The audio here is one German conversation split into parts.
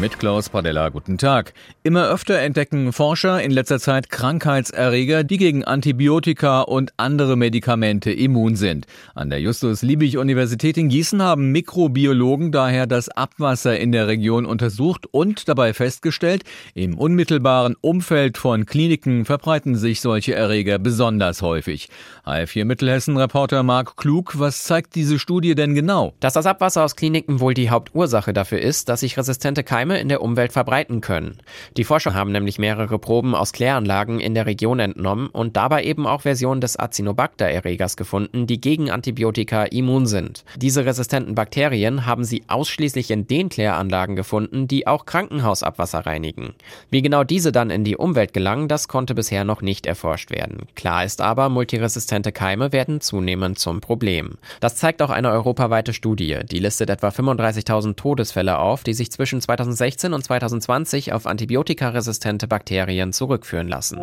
Mit Klaus Padella, guten Tag. Immer öfter entdecken Forscher in letzter Zeit Krankheitserreger, die gegen Antibiotika und andere Medikamente immun sind. An der Justus-Liebig-Universität in Gießen haben Mikrobiologen daher das Abwasser in der Region untersucht und dabei festgestellt, im unmittelbaren Umfeld von Kliniken verbreiten sich solche Erreger besonders häufig. HF4 Mittelhessen-Reporter Marc Klug, was zeigt diese Studie denn genau? Dass das Abwasser aus Kliniken wohl die Hauptursache dafür ist, dass sich resistente Keime Keime in der Umwelt verbreiten können. Die Forscher haben nämlich mehrere Proben aus Kläranlagen in der Region entnommen und dabei eben auch Versionen des Acinobacter-Erregers gefunden, die gegen Antibiotika immun sind. Diese resistenten Bakterien haben sie ausschließlich in den Kläranlagen gefunden, die auch Krankenhausabwasser reinigen. Wie genau diese dann in die Umwelt gelangen, das konnte bisher noch nicht erforscht werden. Klar ist aber, multiresistente Keime werden zunehmend zum Problem. Das zeigt auch eine europaweite Studie. Die listet etwa 35.000 Todesfälle auf, die sich zwischen 2000 2016 und 2020 auf antibiotikaresistente Bakterien zurückführen lassen.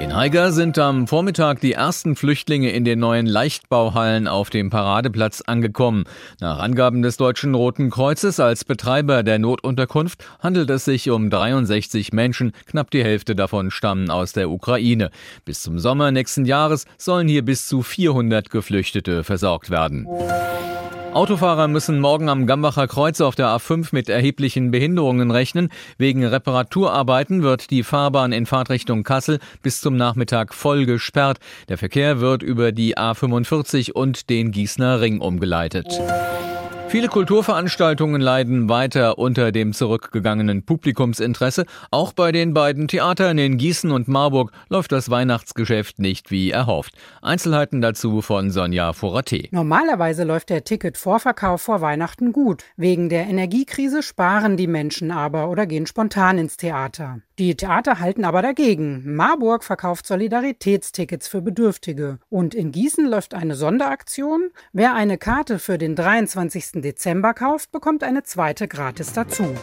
In Haiger sind am Vormittag die ersten Flüchtlinge in den neuen Leichtbauhallen auf dem Paradeplatz angekommen. Nach Angaben des Deutschen Roten Kreuzes als Betreiber der Notunterkunft handelt es sich um 63 Menschen, knapp die Hälfte davon stammen aus der Ukraine. Bis zum Sommer nächsten Jahres sollen hier bis zu 400 Geflüchtete versorgt werden. Autofahrer müssen morgen am Gambacher Kreuz auf der A5 mit erheblichen Behinderungen rechnen. Wegen Reparaturarbeiten wird die Fahrbahn in Fahrtrichtung Kassel bis zum Nachmittag voll gesperrt. Der Verkehr wird über die A45 und den Gießener Ring umgeleitet. Viele Kulturveranstaltungen leiden weiter unter dem zurückgegangenen Publikumsinteresse. Auch bei den beiden Theatern in Gießen und Marburg läuft das Weihnachtsgeschäft nicht wie erhofft. Einzelheiten dazu von Sonja Foraté. Normalerweise läuft der Ticketvorverkauf vor Weihnachten gut. Wegen der Energiekrise sparen die Menschen aber oder gehen spontan ins Theater. Die Theater halten aber dagegen. Marburg verkauft Solidaritätstickets für Bedürftige. Und in Gießen läuft eine Sonderaktion. Wer eine Karte für den 23. Dezember kauft, bekommt eine zweite gratis dazu.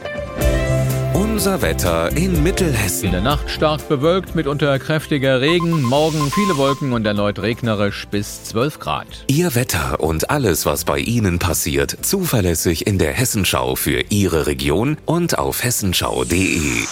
Unser Wetter in Mittelhessen. In der Nacht stark bewölkt, mitunter kräftiger Regen. Morgen viele Wolken und erneut regnerisch bis 12 Grad. Ihr Wetter und alles, was bei Ihnen passiert, zuverlässig in der Hessenschau für Ihre Region und auf hessenschau.de.